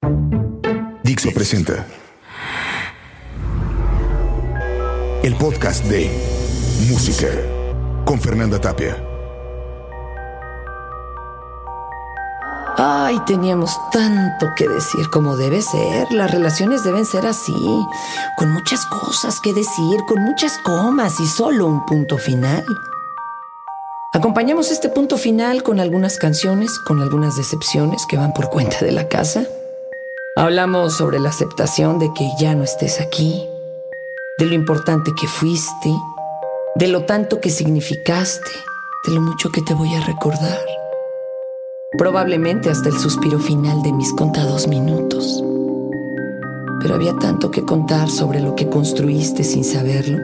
Dixo presenta el podcast de Música con Fernanda Tapia. Ay, teníamos tanto que decir como debe ser. Las relaciones deben ser así, con muchas cosas que decir, con muchas comas y solo un punto final. Acompañamos este punto final con algunas canciones, con algunas decepciones que van por cuenta de la casa. Hablamos sobre la aceptación de que ya no estés aquí, de lo importante que fuiste, de lo tanto que significaste, de lo mucho que te voy a recordar. Probablemente hasta el suspiro final de mis contados minutos. Pero había tanto que contar sobre lo que construiste sin saberlo,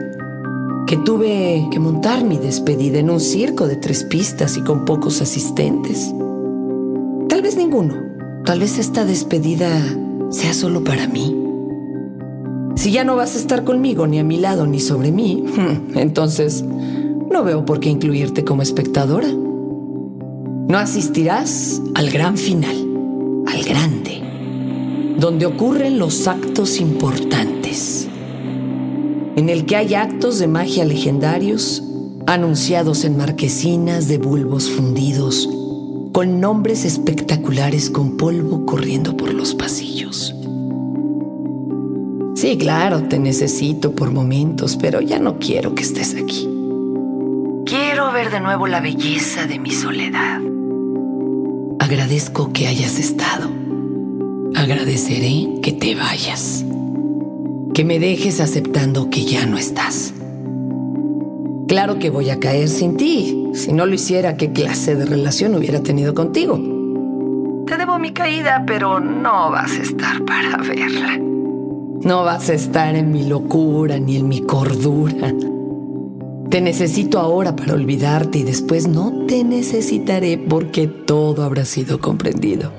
que tuve que montar mi despedida en un circo de tres pistas y con pocos asistentes. Tal vez ninguno, tal vez esta despedida sea solo para mí. Si ya no vas a estar conmigo ni a mi lado ni sobre mí, entonces no veo por qué incluirte como espectadora. No asistirás al gran final, al grande, donde ocurren los actos importantes, en el que hay actos de magia legendarios anunciados en marquesinas de bulbos fundidos, con nombres espectaculares con polvo corriendo por los pasillos. Sí, claro, te necesito por momentos, pero ya no quiero que estés aquí. Quiero ver de nuevo la belleza de mi soledad. Agradezco que hayas estado. Agradeceré que te vayas. Que me dejes aceptando que ya no estás. Claro que voy a caer sin ti. Si no lo hiciera, ¿qué clase de relación hubiera tenido contigo? Te debo mi caída, pero no vas a estar para verla. No vas a estar en mi locura ni en mi cordura. Te necesito ahora para olvidarte y después no te necesitaré porque todo habrá sido comprendido.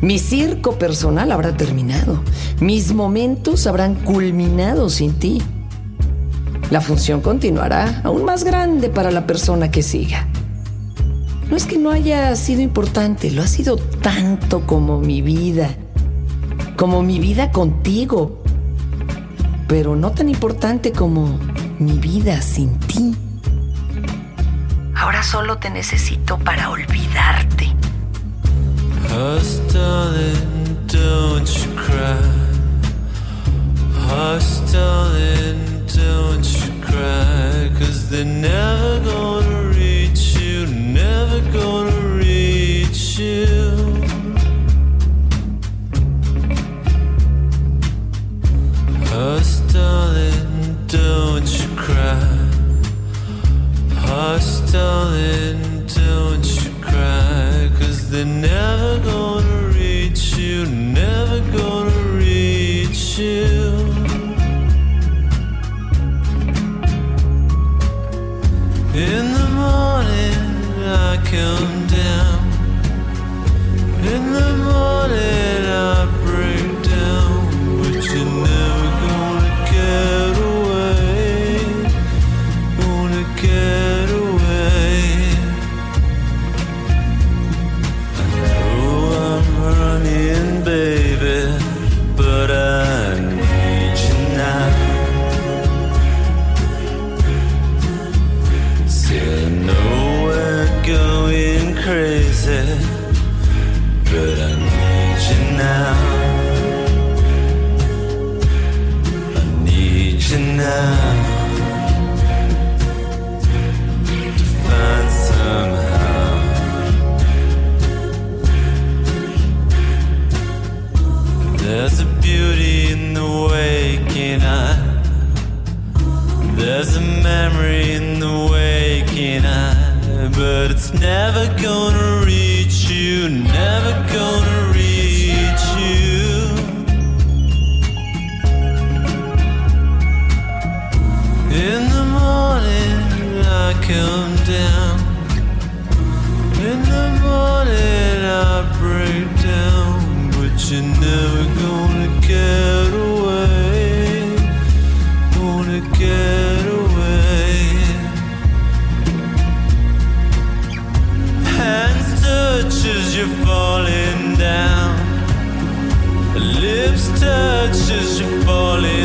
Mi circo personal habrá terminado. Mis momentos habrán culminado sin ti. La función continuará aún más grande para la persona que siga. No es que no haya sido importante, lo ha sido tanto como mi vida, como mi vida contigo, pero no tan importante como mi vida sin ti. Ahora solo te necesito para olvidarte. Don't don't you cry. Cause they're never gonna reach you, never gonna reach you. Hush, darling, don't you cry. Hush, darling, don't you cry. Cause they're never gonna reach you, never gonna reach you. In the morning, I come down. In the morning, I break down. But you're never never gonna get away. Gonna get away. Hands touch as you're falling down. lips touch as you're falling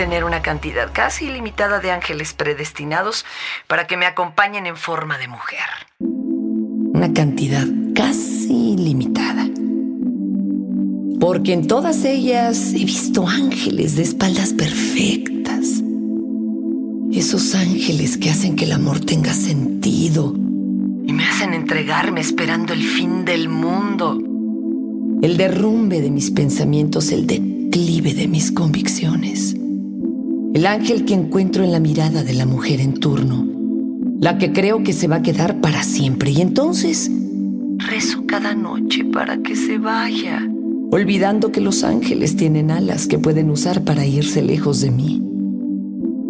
tener una cantidad casi ilimitada de ángeles predestinados para que me acompañen en forma de mujer. Una cantidad casi ilimitada. Porque en todas ellas he visto ángeles de espaldas perfectas. Esos ángeles que hacen que el amor tenga sentido y me hacen entregarme esperando el fin del mundo. El derrumbe de mis pensamientos, el declive de mis convicciones. El ángel que encuentro en la mirada de la mujer en turno. La que creo que se va a quedar para siempre. Y entonces rezo cada noche para que se vaya. Olvidando que los ángeles tienen alas que pueden usar para irse lejos de mí.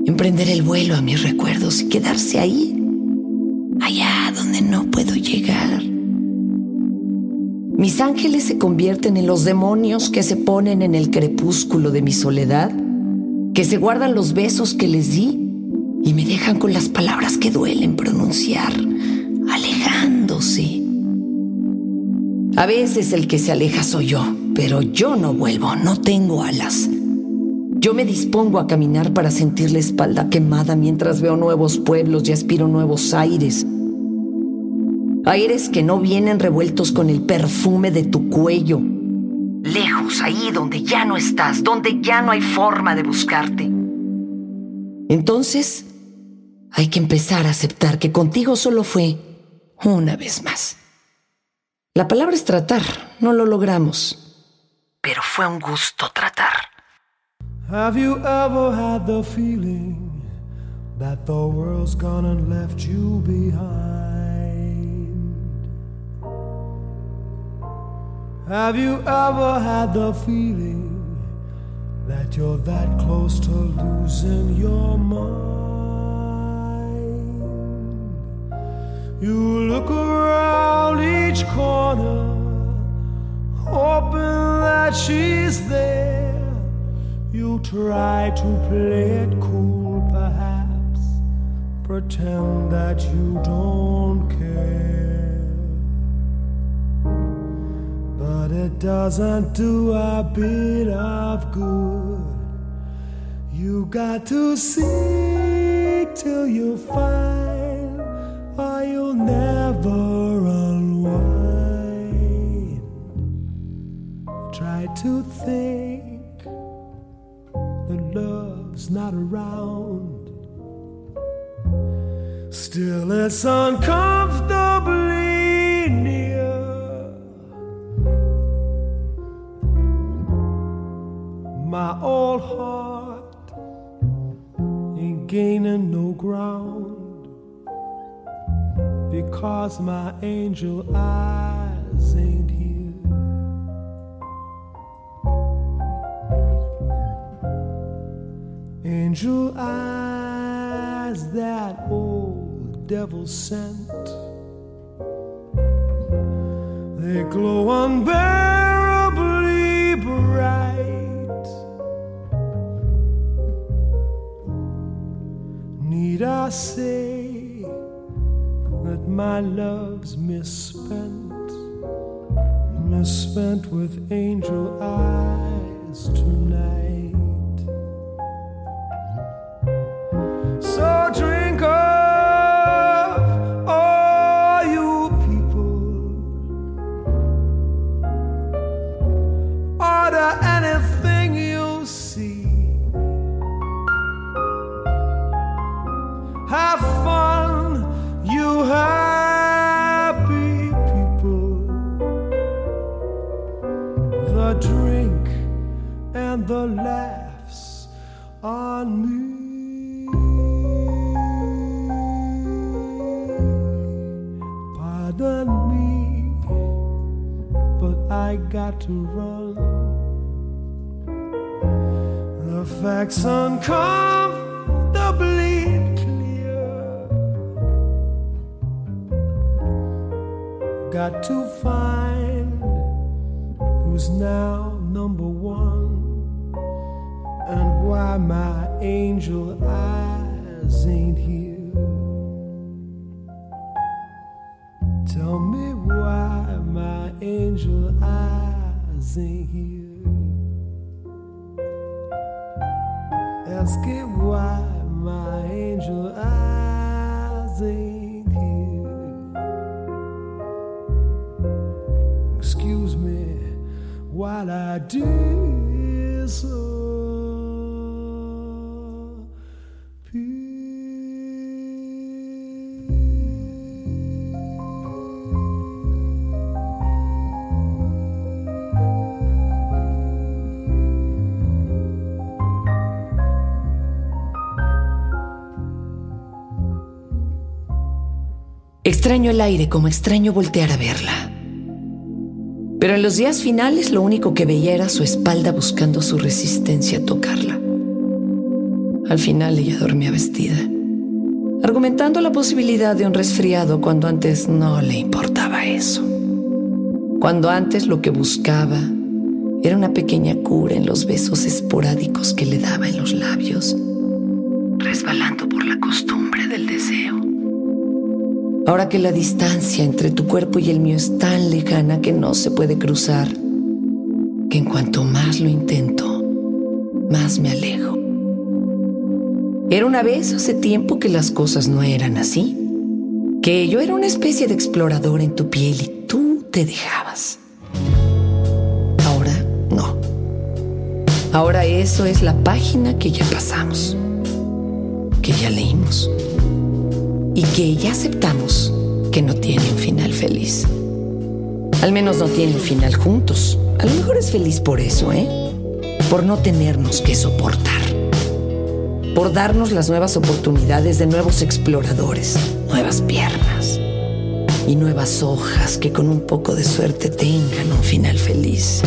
Emprender el vuelo a mis recuerdos y quedarse ahí. Allá donde no puedo llegar. Mis ángeles se convierten en los demonios que se ponen en el crepúsculo de mi soledad, que se guardan los besos que les di y me dejan con las palabras que duelen pronunciar, alejándose. A veces el que se aleja soy yo, pero yo no vuelvo, no tengo alas. Yo me dispongo a caminar para sentir la espalda quemada mientras veo nuevos pueblos y aspiro nuevos aires. Aires que no vienen revueltos con el perfume de tu cuello. Lejos, ahí donde ya no estás, donde ya no hay forma de buscarte. Entonces, hay que empezar a aceptar que contigo solo fue una vez más. La palabra es tratar, no lo logramos. Pero fue un gusto tratar. Have you ever had the feeling that the world's gone and left you behind? Have you ever had the feeling that you're that close to losing your mind? You look around each corner, hoping that she's there. You try to play it cool, perhaps, pretend that you don't care. It doesn't do a bit of good. You got to seek till you find, or you'll never unwind. Try to think that love's not around. Still, it's uncomfortably My old heart ain't gaining no ground because my angel eyes ain't here. Angel eyes that old devil sent. They glow unbearably say that my love's misspent, misspent with angel eyes tonight? Got to find who's now number one and why my angel eyes ain't here. Extraño el aire como extraño voltear a verla. Pero en los días finales lo único que veía era su espalda buscando su resistencia a tocarla. Al final ella dormía vestida, argumentando la posibilidad de un resfriado cuando antes no le importaba eso. Cuando antes lo que buscaba era una pequeña cura en los besos esporádicos que le daba en los labios, resbalando por la costumbre del deseo. Ahora que la distancia entre tu cuerpo y el mío es tan lejana que no se puede cruzar, que en cuanto más lo intento, más me alejo. Era una vez hace tiempo que las cosas no eran así, que yo era una especie de explorador en tu piel y tú te dejabas. Ahora no. Ahora eso es la página que ya pasamos, que ya leímos y que ya aceptamos que no tiene un final feliz. Al menos no tiene un final juntos. A lo mejor es feliz por eso, ¿eh? Por no tenernos que soportar. Por darnos las nuevas oportunidades de nuevos exploradores, nuevas piernas y nuevas hojas que con un poco de suerte tengan un final feliz.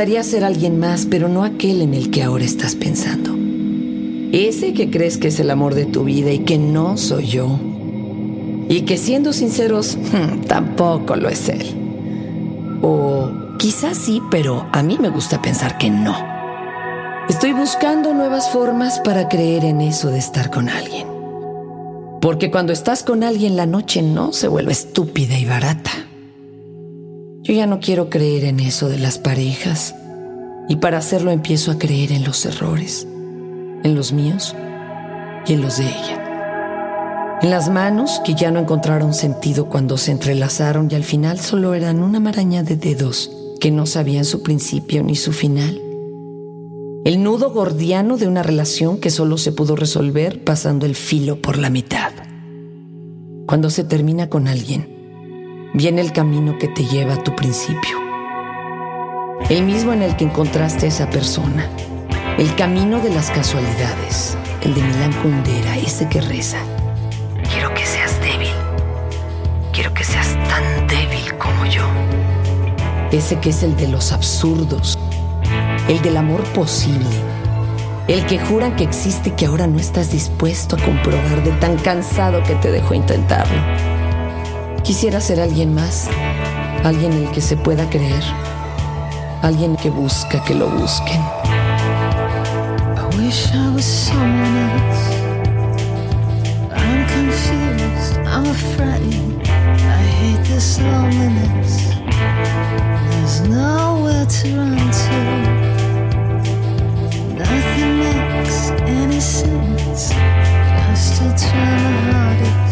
Gustaría ser alguien más, pero no aquel en el que ahora estás pensando. Ese que crees que es el amor de tu vida y que no soy yo. Y que siendo sinceros, tampoco lo es él. O quizás sí, pero a mí me gusta pensar que no. Estoy buscando nuevas formas para creer en eso de estar con alguien. Porque cuando estás con alguien la noche no se vuelve estúpida y barata. Yo ya no quiero creer en eso de las parejas. Y para hacerlo empiezo a creer en los errores, en los míos y en los de ella. En las manos que ya no encontraron sentido cuando se entrelazaron y al final solo eran una maraña de dedos que no sabían su principio ni su final. El nudo gordiano de una relación que solo se pudo resolver pasando el filo por la mitad. Cuando se termina con alguien, viene el camino que te lleva a tu principio. El mismo en el que encontraste a esa persona. El camino de las casualidades. El de Milán Kundera, ese que reza. Quiero que seas débil. Quiero que seas tan débil como yo. Ese que es el de los absurdos. El del amor posible. El que juran que existe y que ahora no estás dispuesto a comprobar de tan cansado que te dejó intentarlo. Quisiera ser alguien más, alguien en el que se pueda creer, alguien que busca que lo busquen. I wish I was someone else. I'm confused, I'm afraid. I hate this loneliness. There's nowhere to run to. Nothing makes any sense. I still try my hardest.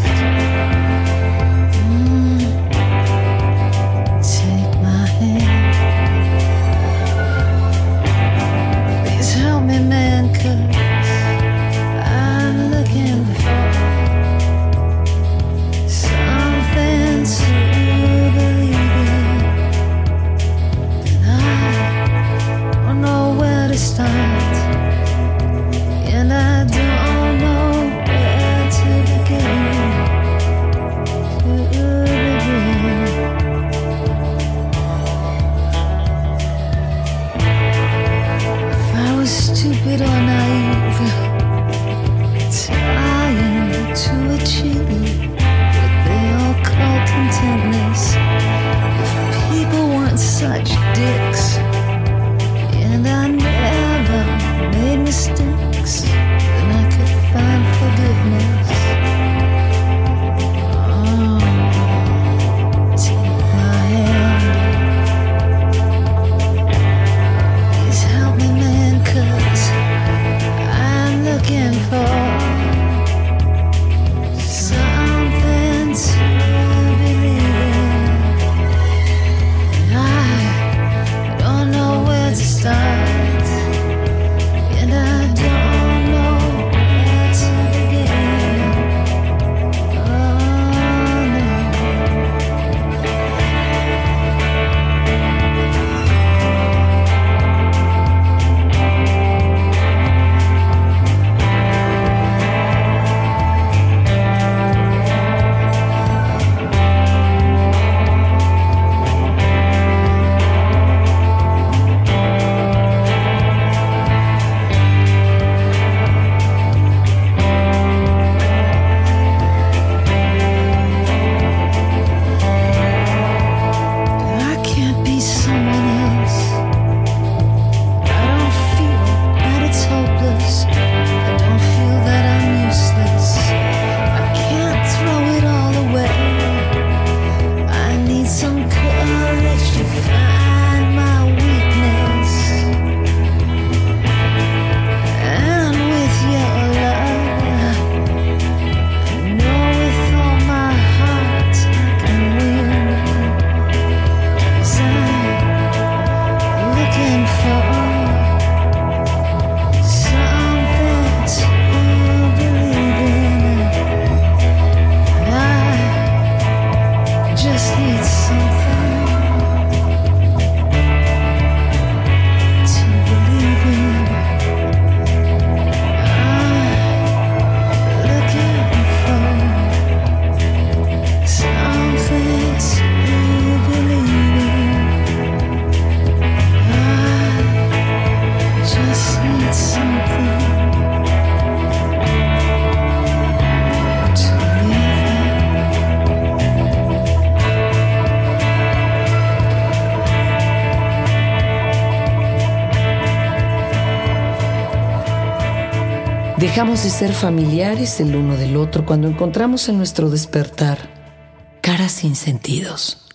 Dejamos de ser familiares el uno del otro cuando encontramos en nuestro despertar caras sin sentidos.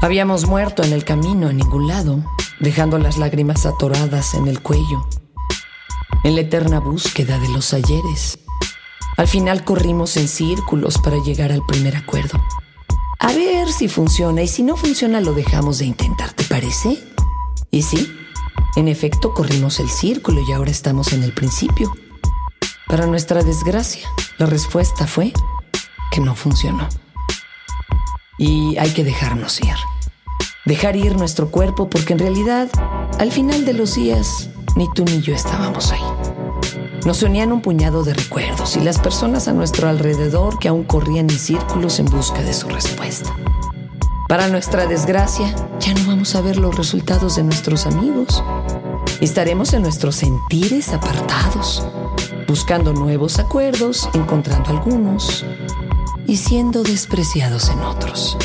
Habíamos muerto en el camino a ningún lado, dejando las lágrimas atoradas en el cuello, en la eterna búsqueda de los ayeres. Al final corrimos en círculos para llegar al primer acuerdo. A ver si funciona y si no funciona lo dejamos de intentar, ¿te parece? Y sí, en efecto corrimos el círculo y ahora estamos en el principio. Para nuestra desgracia, la respuesta fue que no funcionó. Y hay que dejarnos ir. Dejar ir nuestro cuerpo porque en realidad, al final de los días, ni tú ni yo estábamos ahí. Nos unían un puñado de recuerdos y las personas a nuestro alrededor que aún corrían en círculos en busca de su respuesta. Para nuestra desgracia, ya no vamos a ver los resultados de nuestros amigos. Estaremos en nuestros sentires apartados, buscando nuevos acuerdos, encontrando algunos y siendo despreciados en otros.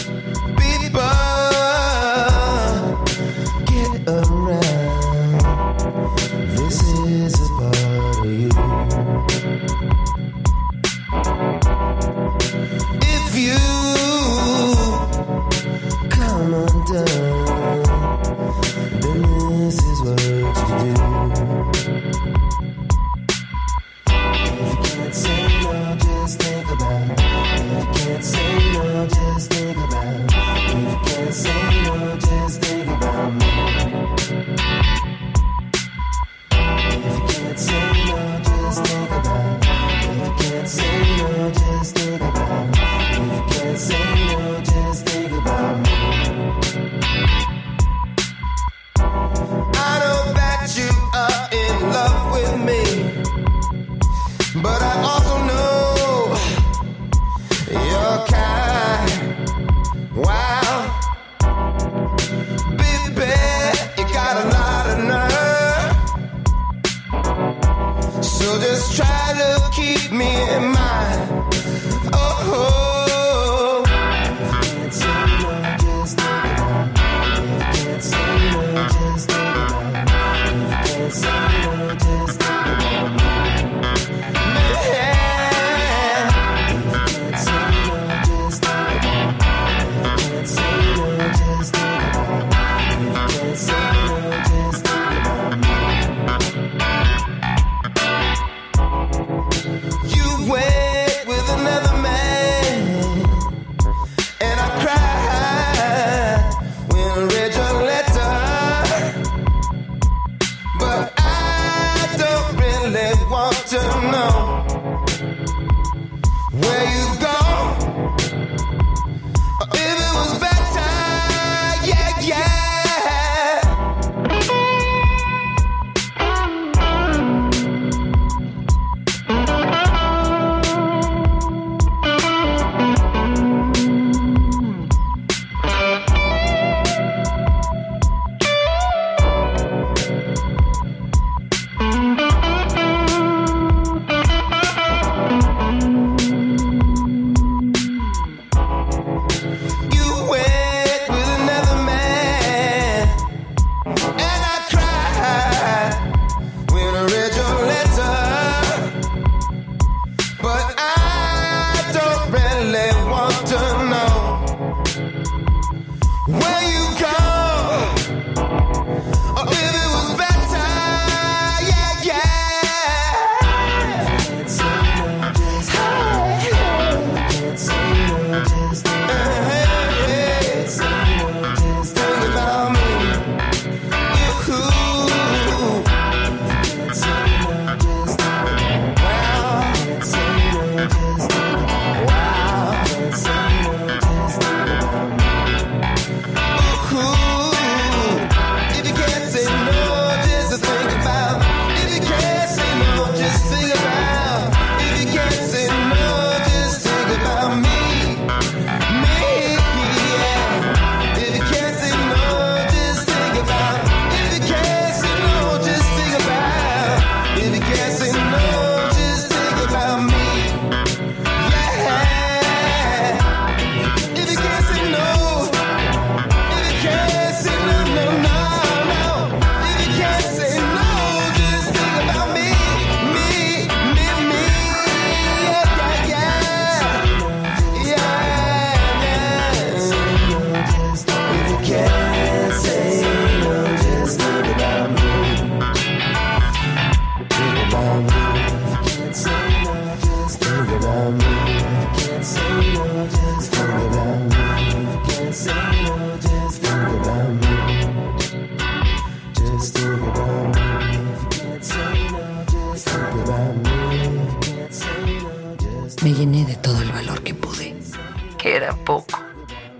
Era poco,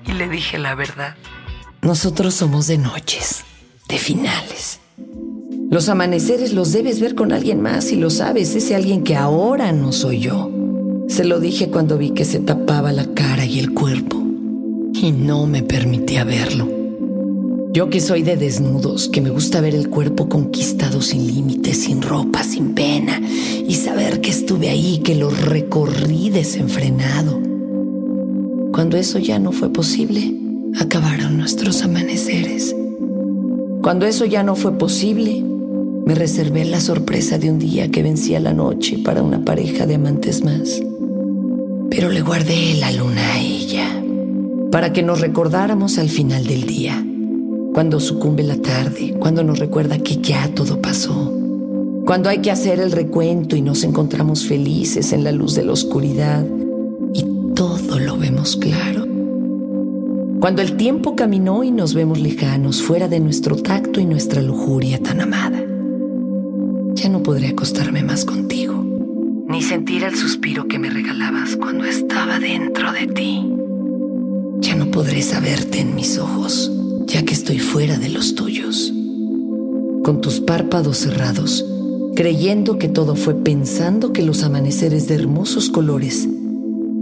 y le dije la verdad. Nosotros somos de noches, de finales. Los amaneceres los debes ver con alguien más y lo sabes, ese alguien que ahora no soy yo. Se lo dije cuando vi que se tapaba la cara y el cuerpo y no me permitía verlo. Yo que soy de desnudos, que me gusta ver el cuerpo conquistado sin límites, sin ropa, sin pena, y saber que estuve ahí, que lo recorrí desenfrenado. Cuando eso ya no fue posible, acabaron nuestros amaneceres. Cuando eso ya no fue posible, me reservé la sorpresa de un día que vencía la noche para una pareja de amantes más. Pero le guardé la luna a ella, para que nos recordáramos al final del día cuando sucumbe la tarde, cuando nos recuerda que ya todo pasó, cuando hay que hacer el recuento y nos encontramos felices en la luz de la oscuridad todo lo vemos claro. Cuando el tiempo caminó y nos vemos lejanos, fuera de nuestro tacto y nuestra lujuria tan amada. Ya no podré acostarme más contigo, ni sentir el suspiro que me regalabas cuando estaba dentro de ti. Ya no podré saberte en mis ojos ya que estoy fuera de los tuyos. Con tus párpados cerrados, creyendo que todo fue pensando que los amaneceres de hermosos colores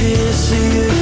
kissing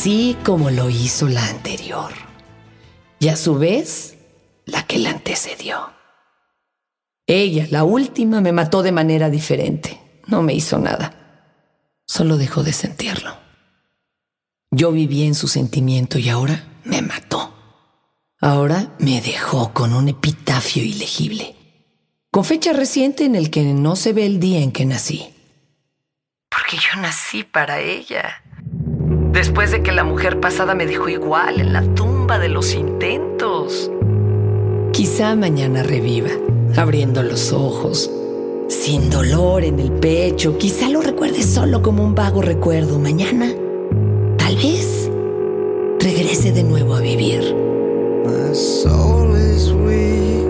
así como lo hizo la anterior, y a su vez la que la antecedió. Ella, la última, me mató de manera diferente. No me hizo nada. Solo dejó de sentirlo. Yo viví en su sentimiento y ahora me mató. Ahora me dejó con un epitafio ilegible, con fecha reciente en el que no se ve el día en que nací. Porque yo nací para ella. Después de que la mujer pasada me dejó igual en la tumba de los intentos. Quizá mañana reviva, abriendo los ojos, sin dolor en el pecho. Quizá lo recuerde solo como un vago recuerdo. Mañana, tal vez, regrese de nuevo a vivir. My soul is weak,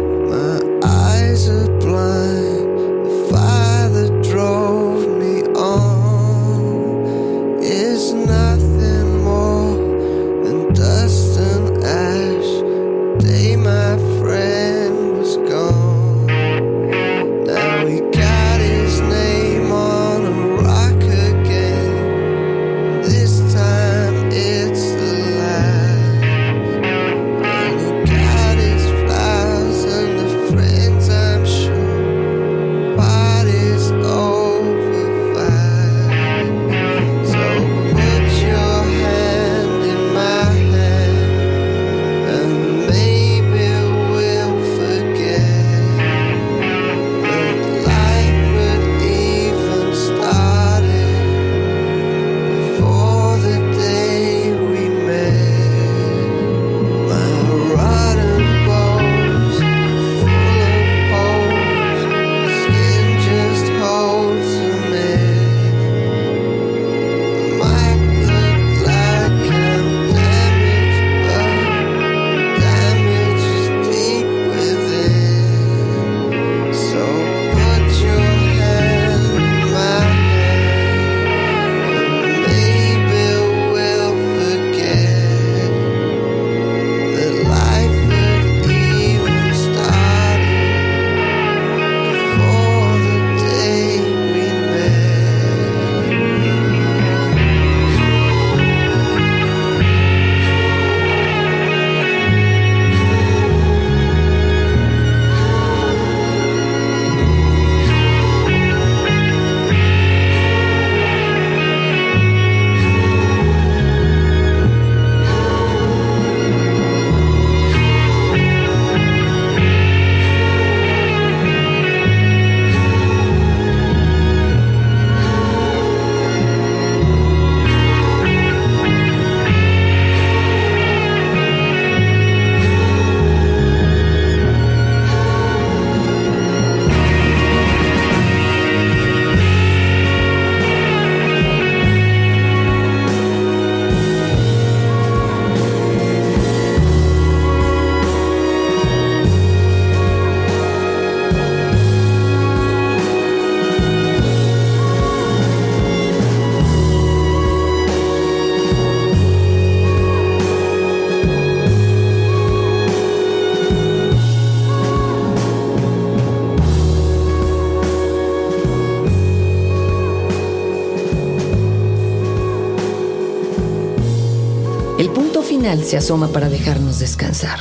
se asoma para dejarnos descansar.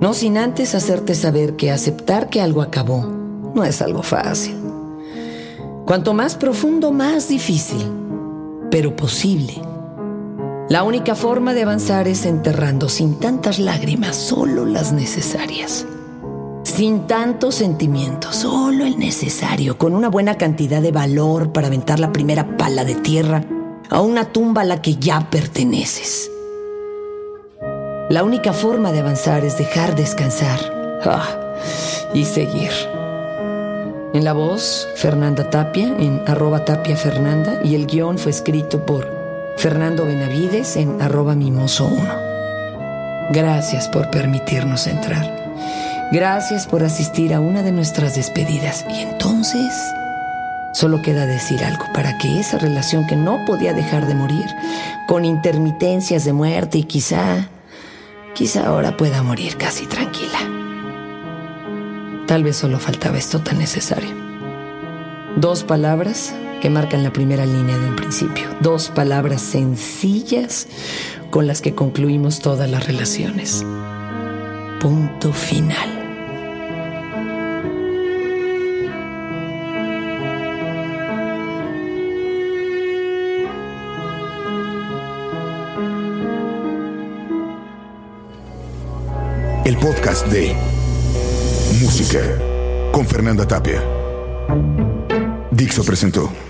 No sin antes hacerte saber que aceptar que algo acabó no es algo fácil. Cuanto más profundo, más difícil, pero posible. La única forma de avanzar es enterrando sin tantas lágrimas, solo las necesarias. Sin tantos sentimientos, solo el necesario, con una buena cantidad de valor para aventar la primera pala de tierra a una tumba a la que ya perteneces. La única forma de avanzar es dejar descansar ah, y seguir. En la voz, Fernanda Tapia, en arroba Tapia Fernanda, y el guion fue escrito por Fernando Benavides en arroba Mimoso1. Gracias por permitirnos entrar. Gracias por asistir a una de nuestras despedidas. Y entonces, solo queda decir algo para que esa relación que no podía dejar de morir, con intermitencias de muerte y quizá, quizá ahora pueda morir casi tranquila. Tal vez solo faltaba esto tan necesario. Dos palabras que marcan la primera línea de un principio. Dos palabras sencillas con las que concluimos todas las relaciones. Punto final. Podcast de Música con Fernanda Tapia. Dixo presentó.